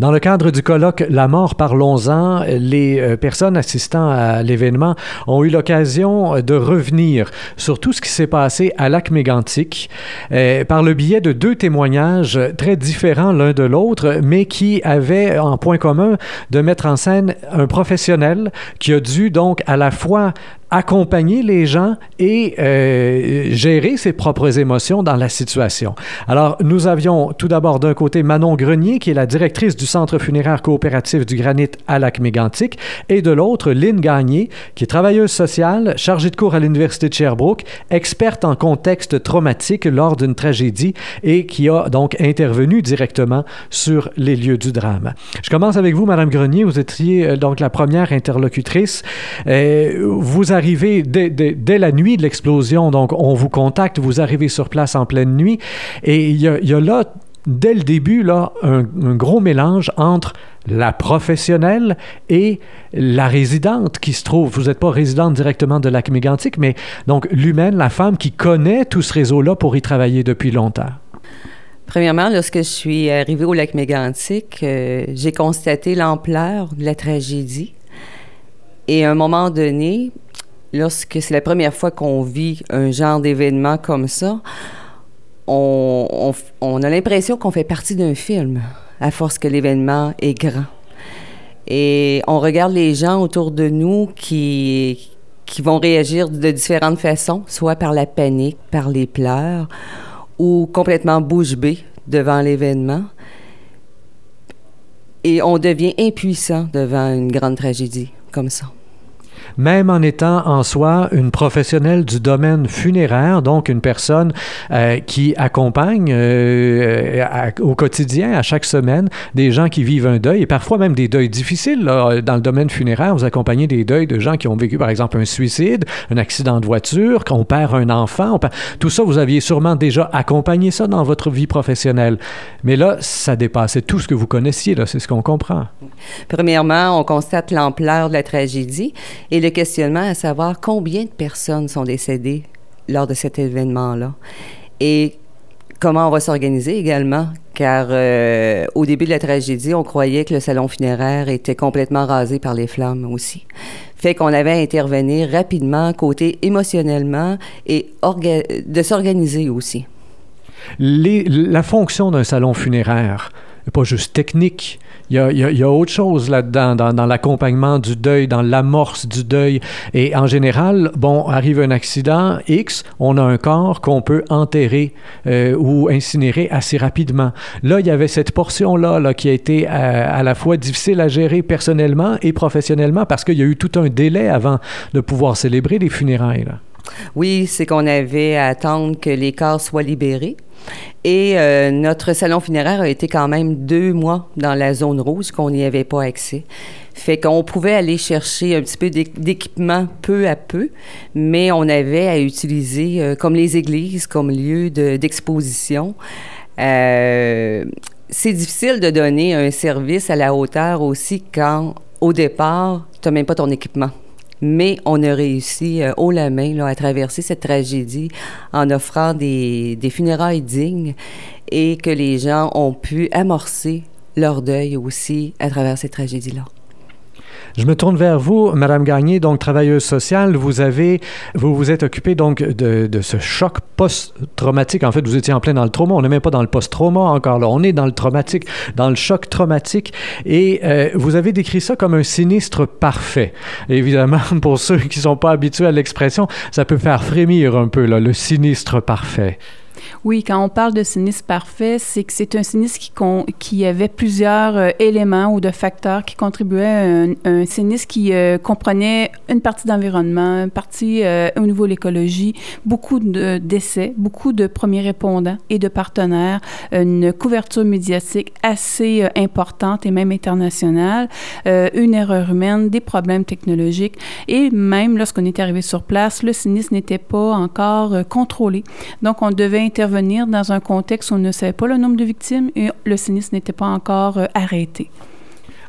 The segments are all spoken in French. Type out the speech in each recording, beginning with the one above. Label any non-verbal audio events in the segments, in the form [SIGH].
Dans le cadre du colloque La mort, parlons-en, les euh, personnes assistant à l'événement ont eu l'occasion de revenir sur tout ce qui s'est passé à Lac Mégantic euh, par le biais de deux témoignages très différents l'un de l'autre, mais qui avaient en point commun de mettre en scène un professionnel qui a dû donc à la fois accompagner les gens et euh, gérer ses propres émotions dans la situation. Alors, nous avions tout d'abord d'un côté Manon Grenier, qui est la directrice du Centre funéraire coopératif du Granit à Lac-Mégantic, et de l'autre, Lynn Gagné, qui est travailleuse sociale, chargée de cours à l'Université de Sherbrooke, experte en contexte traumatique lors d'une tragédie et qui a donc intervenu directement sur les lieux du drame. Je commence avec vous, Madame Grenier. Vous étiez euh, donc la première interlocutrice. Euh, vous arrivez arrivez dès, la nuit de l'explosion, donc on vous contacte, vous arrivez sur place en pleine nuit, et il y a, là, dès le début, là, un, gros mélange entre la professionnelle et la résidente qui se trouve. Vous n'êtes pas résidente directement de Lac Mégantic, mais donc l'humaine, la femme qui connaît tout ce réseau-là pour y travailler depuis longtemps. Premièrement, lorsque je suis arrivée au lac Mégantic, euh, j'ai constaté l'ampleur de la tragédie. Et à un moment donné, lorsque c'est la première fois qu'on vit un genre d'événement comme ça, on, a l'impression qu'on fait partie d'un film à force que l'événement est grand. Et on regarde les gens autour de nous qui, qui vont réagir de différentes façons, soit par la panique, par les pleurs, ou complètement bouche bée devant l'événement. Et on devient impuissant devant une grande tragédie comme ça même en étant en soi une professionnelle du domaine funéraire, donc une personne euh, qui accompagne euh, au quotidien, à chaque semaine, des gens qui vivent un deuil et parfois même des deuils difficiles. dans le domaine funéraire, vous accompagnez des deuils de gens qui ont vécu, par exemple, un suicide, un accident de voiture, qu'on perd un enfant. Tout ça, vous aviez sûrement déjà accompagné ça dans votre vie professionnelle. Mais là, ça dépassait tout ce que vous connaissiez, c'est ce qu'on comprend. Premièrement, on constate l'ampleur de la tragédie et le questionnement à savoir combien de personnes sont décédées lors de cet événement-là et comment on va s'organiser également, car euh, au début de la tragédie, on croyait que le salon funéraire était complètement rasé par les flammes aussi. Fait qu'on avait à intervenir rapidement, côté émotionnellement, et de s'organiser aussi. la fonction d'un salon funéraire, pas juste technique. Il y a, autre chose là-dedans, dans, l'accompagnement du deuil, dans l'amorce du deuil. Et en général, bon, arrive un accident X, on a un corps qu'on peut enterrer euh, ou incinérer assez rapidement. Là, il y avait cette portion-là là, qui a été à, euh, à, la fois difficile à gérer personnellement et professionnellement parce qu'il y a eu tout un délai avant de pouvoir célébrer les funérailles. Oui, c'est qu'on avait à attendre que les corps soient libérés. Et euh, notre salon funéraire a été quand même deux mois dans la zone rouge qu'on n'y avait pas accès. Fait qu'on pouvait aller chercher un petit peu d'équipement peu à peu, mais on avait à utiliser euh, comme les églises comme lieu d'exposition. Euh, c'est difficile de donner un service à la hauteur aussi quand, au départ, tu n'as même pas ton équipement mais on a réussi euh, haut la main à traverser cette tragédie en offrant des funérailles dignes et que les gens ont pu amorcer leur deuil aussi à travers cette tragédie-là. Je me tourne vers vous, Madame Gagné, donc travailleuse sociale. Vous avez, vous vous êtes occupée donc de, ce choc post-traumatique. En fait, vous étiez en plein dans le trauma. On n'est même pas dans le post-trauma encore là. On est dans le traumatique, dans le choc traumatique. Et euh, vous avez décrit ça comme un sinistre parfait. évidemment, [LAUGHS] pour ceux qui ne sont pas habitués à l'expression, ça peut faire frémir un peu là, le sinistre parfait. Oui, quand on parle de sinistre parfait, c'est que c'est un sinistre qui, avait plusieurs euh, éléments ou de facteurs qui contribuaient à un, sinistre qui euh, comprenait une partie d'environnement, une partie euh, au niveau de l'écologie, beaucoup de décès, beaucoup de premiers répondants et de partenaires, une couverture médiatique assez importante et même internationale, une erreur humaine, des problèmes technologiques et même lorsqu'on est arrivé sur place, le sinistre n'était pas encore contrôlé. Donc, on devait intervenir dans un contexte où on ne savait pas le nombre de victimes et le sinistre n'était pas encore euh, arrêté.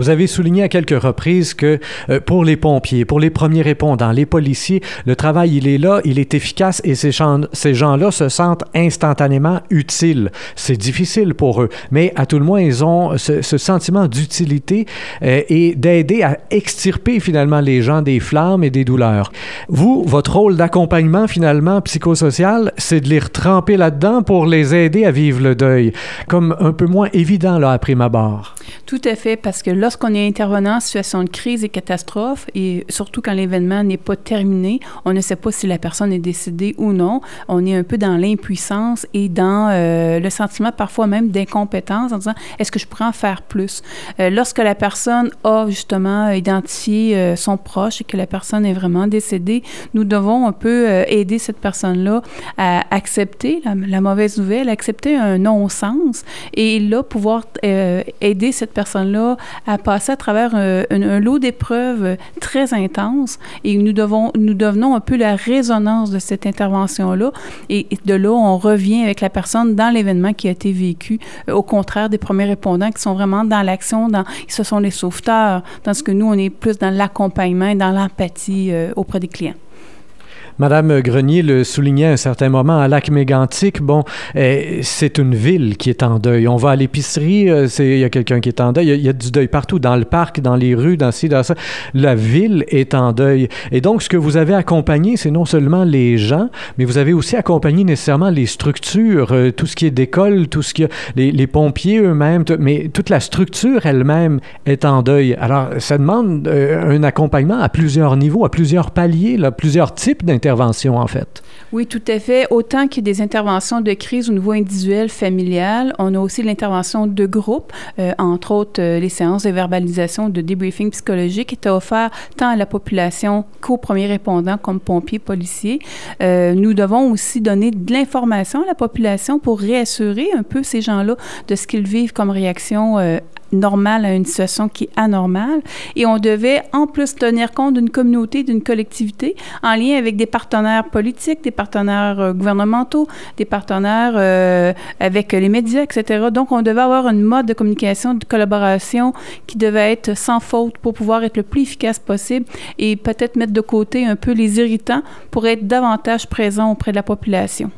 Vous avez souligné à quelques reprises que euh, pour les pompiers, pour les premiers répondants, les policiers, le travail, il est là, il est efficace et ces, ces gens-là se sentent instantanément utiles. C'est difficile pour eux, mais à tout le moins, ils ont ce, sentiment d'utilité euh, et d'aider à extirper finalement les gens des flammes et des douleurs. Vous, votre rôle d'accompagnement finalement psychosocial, c'est de les retremper là-dedans pour les aider à vivre le deuil, comme un peu moins évident là après ma barre. Tout à fait, parce que lorsqu'on est intervenant en situation de crise et catastrophe, et surtout quand l'événement n'est pas terminé, on ne sait pas si la personne est décédée ou non. On est un peu dans l'impuissance et dans euh, le sentiment parfois même d'incompétence en disant est-ce que je pourrais en faire plus? Euh, lorsque la personne a justement identifié euh, son proche et que la personne est vraiment décédée, nous devons un peu aider cette personne-là à accepter la, la, mauvaise nouvelle, accepter un non-sens et là pouvoir aider cette personne-là à passer à travers un, un lot d'épreuves très intenses et nous, devons, nous devenons un peu la résonance de cette intervention-là et de là, on revient avec la personne dans l'événement qui a été vécu, euh, au contraire des premiers répondants qui sont vraiment dans l'action, dans, ce sont les sauveteurs, dans ce que nous, on est plus dans l'accompagnement dans l'empathie euh, auprès des clients. Madame Grenier le soulignait à un certain moment, à Lac-Mégantic, bon, eh, c'est une ville qui est en deuil. On va à l'épicerie, euh, il y a quelqu'un qui est en deuil, il y, a du deuil partout, dans le parc, dans les rues, dans ci, dans ça. La ville est en deuil. Et donc, ce que vous avez accompagné, c'est non seulement les gens, mais vous avez aussi accompagné nécessairement les structures, euh, tout ce qui est d'école, tout ce qui est les, pompiers eux-mêmes, mais toute la structure elle-même est en deuil. Alors, ça demande euh, un accompagnement à plusieurs niveaux, à plusieurs paliers, là, plusieurs types Oui, tout à fait. Autant qu'il y a des interventions de crise au niveau individuel, familial, on a aussi l'intervention de groupe, euh, entre autres euh, les séances de verbalisation, de débriefing psychologique qui étaient offertes tant à la population qu'aux premiers répondants comme pompiers, policiers. Euh, nous devons aussi donner de l'information à la population pour réassurer un peu ces gens-là de ce qu'ils vivent comme réaction normale à une situation qui est anormale. Et on devait en plus tenir compte d'une communauté, d'une collectivité, en lien avec des partenaires politiques, des partenaires euh, gouvernementaux, des partenaires euh, avec les médias, etc. Donc, on devait avoir une mode de communication, de collaboration qui devait être sans faute pour pouvoir être le plus efficace possible et peut-être mettre de côté un peu les irritants pour être davantage présent auprès de la population.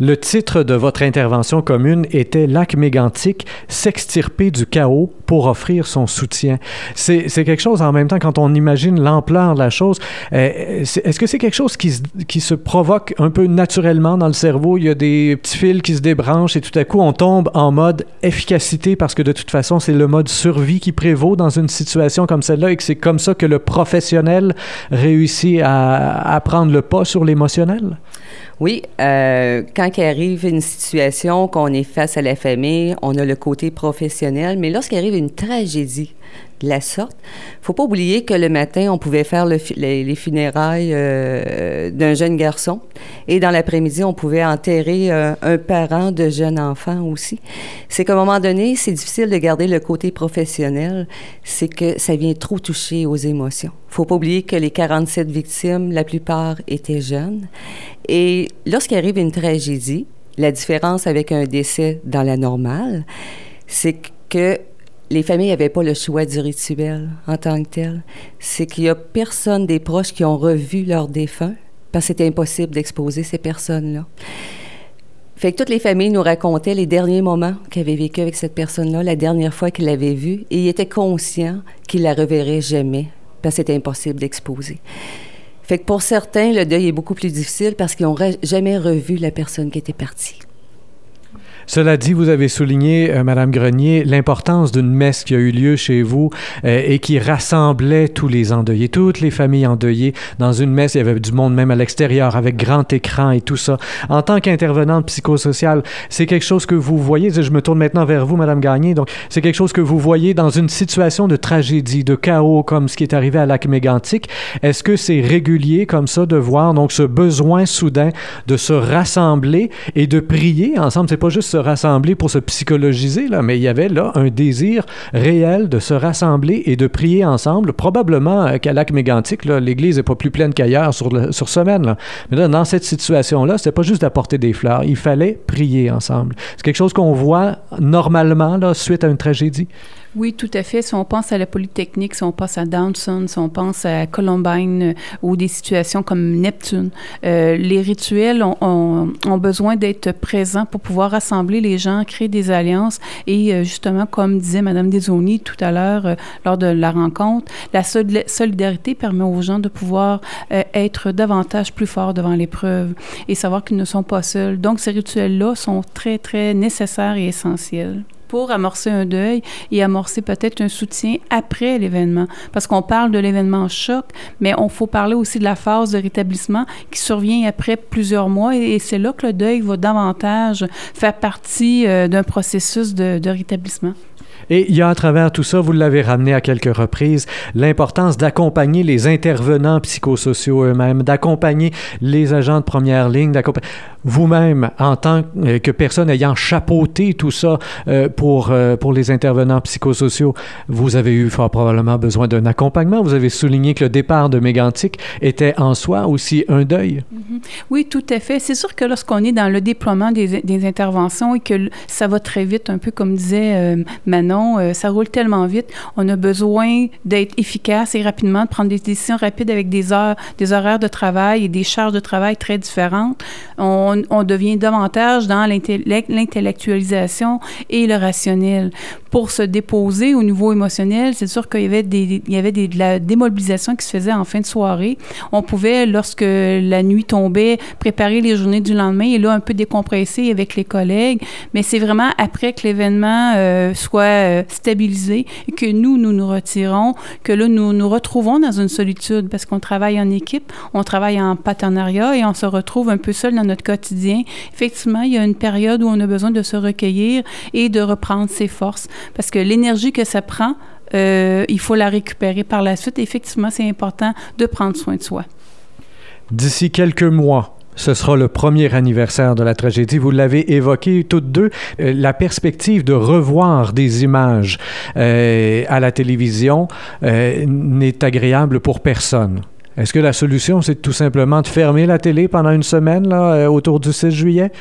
Le titre de votre intervention commune était Lac mégantique, s'extirper du chaos pour offrir son soutien. C'est quelque chose en même temps, quand on imagine l'ampleur de la chose, euh, est-ce que c'est quelque chose qui se, qui se provoque un peu naturellement dans le cerveau? Il y a des petits fils qui se débranchent et tout à coup, on tombe en mode efficacité parce que de toute façon, c'est le mode survie qui prévaut dans une situation comme celle-là et que c'est comme ça que le professionnel réussit à, à prendre le pas sur l'émotionnel? Oui, euh, quand il arrive une situation qu'on est face à la famille, on a le côté professionnel, mais lorsqu'il arrive une tragédie la sorte, faut pas oublier que le matin, on pouvait faire les, funérailles euh, d'un jeune garçon et dans l'après-midi, on pouvait enterrer euh, un parent de jeune enfant aussi. C'est qu'à un moment donné, c'est difficile de garder le côté professionnel, c'est que ça vient trop toucher aux émotions. faut pas oublier que les 47 victimes, la plupart étaient jeunes et lorsqu'il arrive une tragédie, la différence avec un décès dans la normale, c'est que les familles n'avaient pas le choix du rituel en tant que tel. C'est qu'il n'y a personne des proches qui ont revu leurs défunts parce que c'était impossible d'exposer ces personnes-là. Fait que toutes les familles nous racontaient les derniers moments qu'ils avaient vécu avec cette personne-là, la dernière fois qu'ils l'avaient vue, et ils étaient conscients qu'ils la reverraient jamais parce que c'était impossible d'exposer. Fait que pour certains, le deuil est beaucoup plus difficile parce qu'ils n'ont jamais revu la personne qui était partie. Cela dit, vous avez souligné, euh, Madame Grenier, l'importance d'une messe qui a eu lieu chez vous euh, et qui rassemblait tous les endeuillés, toutes les familles endeuillées. Dans une messe, il y avait du monde même à l'extérieur, avec grand écran et tout ça. En tant qu'intervenante psychosociale, c'est quelque chose que vous voyez. Je me tourne maintenant vers vous, Madame Gagné. Donc, c'est quelque chose que vous voyez dans une situation de tragédie, de chaos, comme ce qui est arrivé à Lac Mégantic. Est-ce que c'est régulier comme ça de voir donc ce besoin soudain de se rassembler et de prier ensemble? C'est pas juste se rassembler pour se psychologiser, là, mais il y avait là un désir réel de se rassembler et de prier ensemble. Probablement euh, qu'à Lac Mégantic, l'Église n'est pas plus pleine qu'ailleurs sur, sur semaine. Mais là, dans cette situation-là, c'était pas juste d'apporter des fleurs, il fallait prier ensemble. C'est quelque chose qu'on voit normalement là, suite à une tragédie. Oui, tout à fait. Si on pense à la Polytechnique, si on pense à Downson, si on pense à Columbine euh, ou des situations comme Neptune, euh, les rituels ont, besoin d'être présents pour pouvoir rassembler les gens, créer des alliances et euh, justement, comme disait Mme Desoni tout à l'heure lors de la rencontre, la solidarité permet aux gens de pouvoir être davantage plus forts devant l'épreuve et savoir qu'ils ne sont pas seuls. Donc, ces rituels-là sont très, très nécessaires et essentiels pour amorcer un deuil et amorcer peut-être un soutien après l'événement. Parce qu'on parle de l'événement choc, mais on faut parler aussi de la phase de rétablissement qui survient après plusieurs mois et, c'est là que le deuil va davantage faire partie euh, d'un processus de, de rétablissement. Et il y a à travers tout ça, vous l'avez ramené à quelques reprises, l'importance d'accompagner les intervenants psychosociaux eux-mêmes, d'accompagner les agents de première ligne, d'accompagner vous-même, en tant euh, que personne ayant chapeauté tout ça euh, pour, euh, pour les intervenants psychosociaux, vous avez eu fort probablement besoin d'un accompagnement. Vous avez souligné que le départ de Mégantic était en soi aussi un deuil. Mm-hmm. Oui, tout à fait. C'est sûr que lorsqu'on est dans le déploiement des, des, interventions et que ça va très vite, un peu comme disait Manon, ça roule tellement vite, on a besoin d'être efficace et rapidement, de prendre des décisions rapides avec des heures, des horaires de travail et des charges de travail très différentes. On, devient davantage dans l'intellectualisation et le rationnel. Pour se déposer au niveau émotionnel, c'est sûr qu'il y avait, des, il y avait de la démobilisation qui se faisait en fin de soirée. On pouvait, lorsque la nuit tombait, préparer les journées du lendemain et là, un peu décompresser avec les collègues. Mais c'est vraiment après que l'événement euh, soit euh, stabilisé et que nous, nous nous retirons, que là, nous nous retrouvons dans une solitude parce qu'on travaille en équipe, on travaille en partenariat et on se retrouve un peu seul dans notre effectivement, il y a une période où on a besoin de se recueillir et de reprendre ses forces. Parce que l'énergie que ça prend, euh, il faut la récupérer par la suite. Effectivement, c'est important de prendre soin de soi. D'ici quelques mois, ce sera le premier anniversaire de la tragédie. Vous l'avez évoqué toutes deux. Euh, la perspective de revoir des images euh, à la télévision n'est agréable pour personne. Est-ce que la solution, c'est tout simplement de fermer la télé pendant une semaine, là, euh, autour du 6 juillet?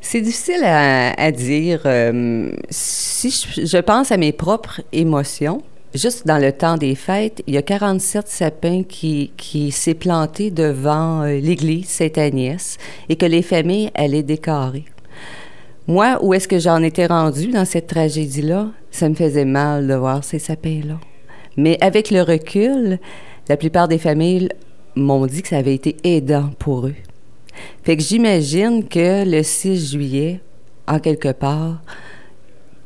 C'est difficile à, dire. Euh, si je, pense à mes propres émotions, juste dans le temps des fêtes, il y a 47 sapins qui, qui s'est planté devant euh, l'église Sainte-Agnès et que les familles allaient décorer. Moi, où est-ce que j'en étais rendue dans cette tragédie-là? Ça me faisait mal de voir ces sapins-là. Mais avec le recul, la plupart des familles m'ont dit que ça avait été aidant pour eux. Fait que j'imagine que le 6 juillet, en quelque part,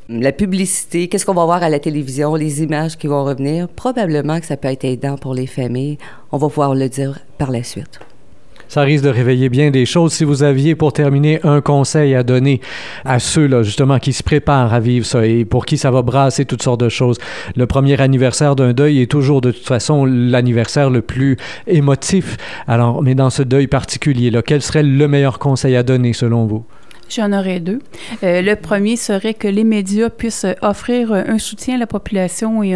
la publicité, qu'est-ce qu'on va voir à la télévision, les images qui vont revenir, probablement que ça peut être aidant pour les familles. On va pouvoir le dire par la suite ça risque de réveiller bien des choses. Si vous aviez, pour terminer, un conseil à donner à ceux-là, justement, qui se préparent à vivre ça et pour qui ça va brasser toutes sortes de choses. Le premier anniversaire d'un deuil est toujours, de toute façon, l'anniversaire le plus émotif. Alors, mais dans ce deuil particulier-là, quel serait le meilleur conseil à donner, selon vous? J'en aurais deux. Euh, le premier serait que les médias puissent offrir un soutien à la population et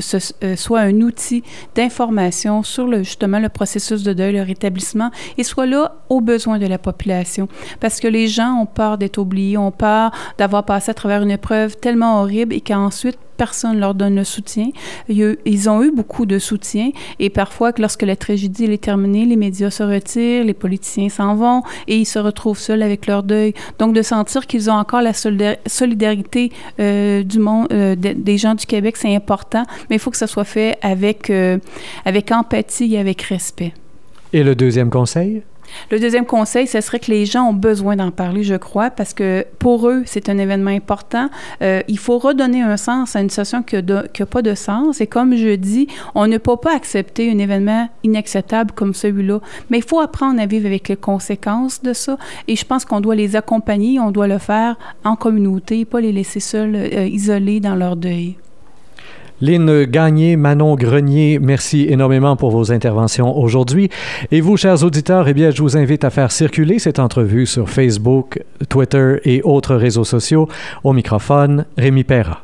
ce, euh, soit un outil d'information sur le, justement le processus de deuil, le rétablissement, et soit là aux besoins de la population. Parce que les gens ont peur d'être oubliés, ont peur d'avoir passé à travers une épreuve tellement horrible et qu'ensuite personne leur donne le soutien. Ils ont eu beaucoup de soutien et parfois, lorsque la tragédie est terminée, les médias se retirent, les politiciens s'en vont et ils se retrouvent seuls avec leur deuil. Donc, de sentir qu'ils ont encore la solidarité euh, du monde, euh, des gens du Québec, c'est important, mais il faut que ça soit fait avec, euh, avec empathie et avec respect. Et le deuxième conseil? Le deuxième conseil, ce serait que les gens ont besoin d'en parler, je crois, parce que pour eux, c'est un événement important. Euh, il faut redonner un sens à une situation qui n'a pas de sens. Et comme je dis, on ne peut pas accepter un événement inacceptable comme celui-là. Mais il faut apprendre à vivre avec les conséquences de ça. Et je pense qu'on doit les accompagner, on doit le faire en communauté, pas les laisser seuls, euh, isolés dans leur deuil. Lynn Gagné, Manon Grenier, merci énormément pour vos interventions aujourd'hui. Et vous, chers auditeurs, eh bien, je vous invite à faire circuler cette entrevue sur Facebook, Twitter et autres réseaux sociaux. Au microphone, Rémi Perra.